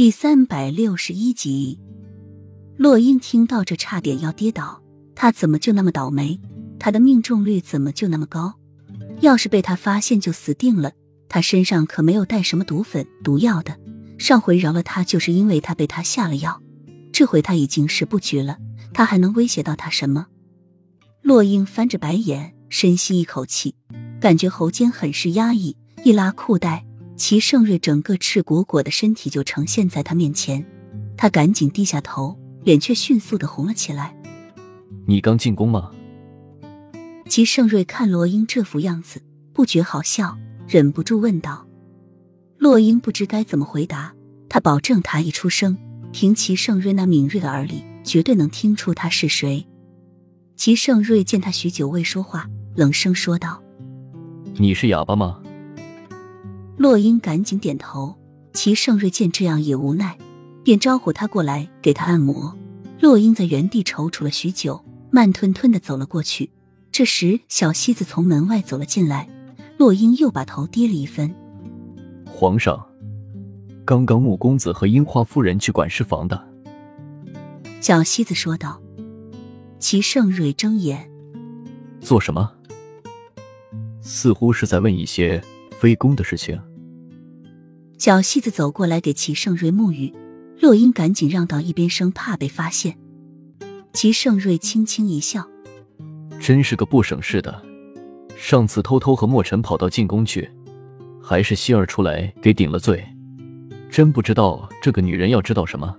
第三百六十一集，洛英听到这差点要跌倒。他怎么就那么倒霉？他的命中率怎么就那么高？要是被他发现就死定了。他身上可没有带什么毒粉、毒药的。上回饶了他，就是因为他被他下了药。这回他已经是不举了，他还能威胁到他什么？洛英翻着白眼，深吸一口气，感觉喉间很是压抑。一拉裤带。齐盛瑞整个赤果果的身体就呈现在他面前，他赶紧低下头，脸却迅速的红了起来。你刚进宫吗？齐盛瑞看罗英这副样子，不觉好笑，忍不住问道。洛英不知该怎么回答，他保证他一出声，凭齐盛瑞那敏锐的耳力，绝对能听出他是谁。齐盛瑞见他许久未说话，冷声说道：“你是哑巴吗？”洛英赶紧点头，齐盛瑞见这样也无奈，便招呼他过来给他按摩。洛英在原地踌躇了许久，慢吞吞的走了过去。这时，小西子从门外走了进来，洛英又把头低了一分。皇上，刚刚穆公子和樱花夫人去管事房的。小西子说道。齐盛瑞睁眼，做什么？似乎是在问一些非公的事情。小戏子走过来给齐盛瑞沐浴，洛英赶紧让到一边，生怕被发现。齐盛瑞轻轻一笑：“真是个不省事的，上次偷偷和墨尘跑到进宫去，还是希儿出来给顶了罪。真不知道这个女人要知道什么。”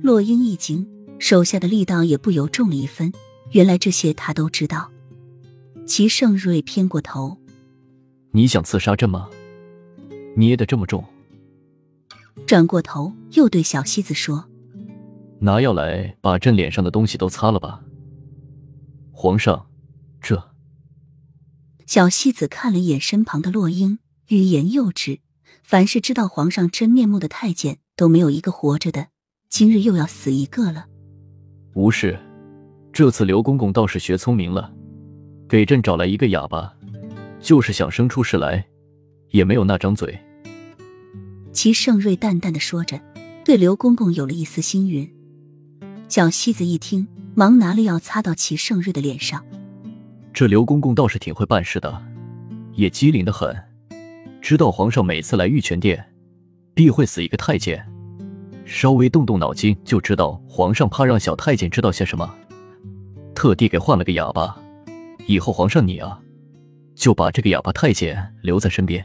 洛英一惊，手下的力道也不由重了一分。原来这些他都知道。齐盛瑞偏过头：“你想刺杀朕吗？”捏得这么重，转过头又对小西子说：“拿药来，把朕脸上的东西都擦了吧。”皇上，这……小西子看了一眼身旁的洛英，欲言又止。凡是知道皇上真面目的太监，都没有一个活着的。今日又要死一个了。无事，这次刘公公倒是学聪明了，给朕找来一个哑巴，就是想生出事来。也没有那张嘴。齐盛瑞淡淡的说着，对刘公公有了一丝心云。小西子一听，忙拿了药擦到齐盛瑞的脸上。这刘公公倒是挺会办事的，也机灵的很，知道皇上每次来玉泉殿，必会死一个太监，稍微动动脑筋就知道皇上怕让小太监知道些什么，特地给换了个哑巴。以后皇上你啊，就把这个哑巴太监留在身边。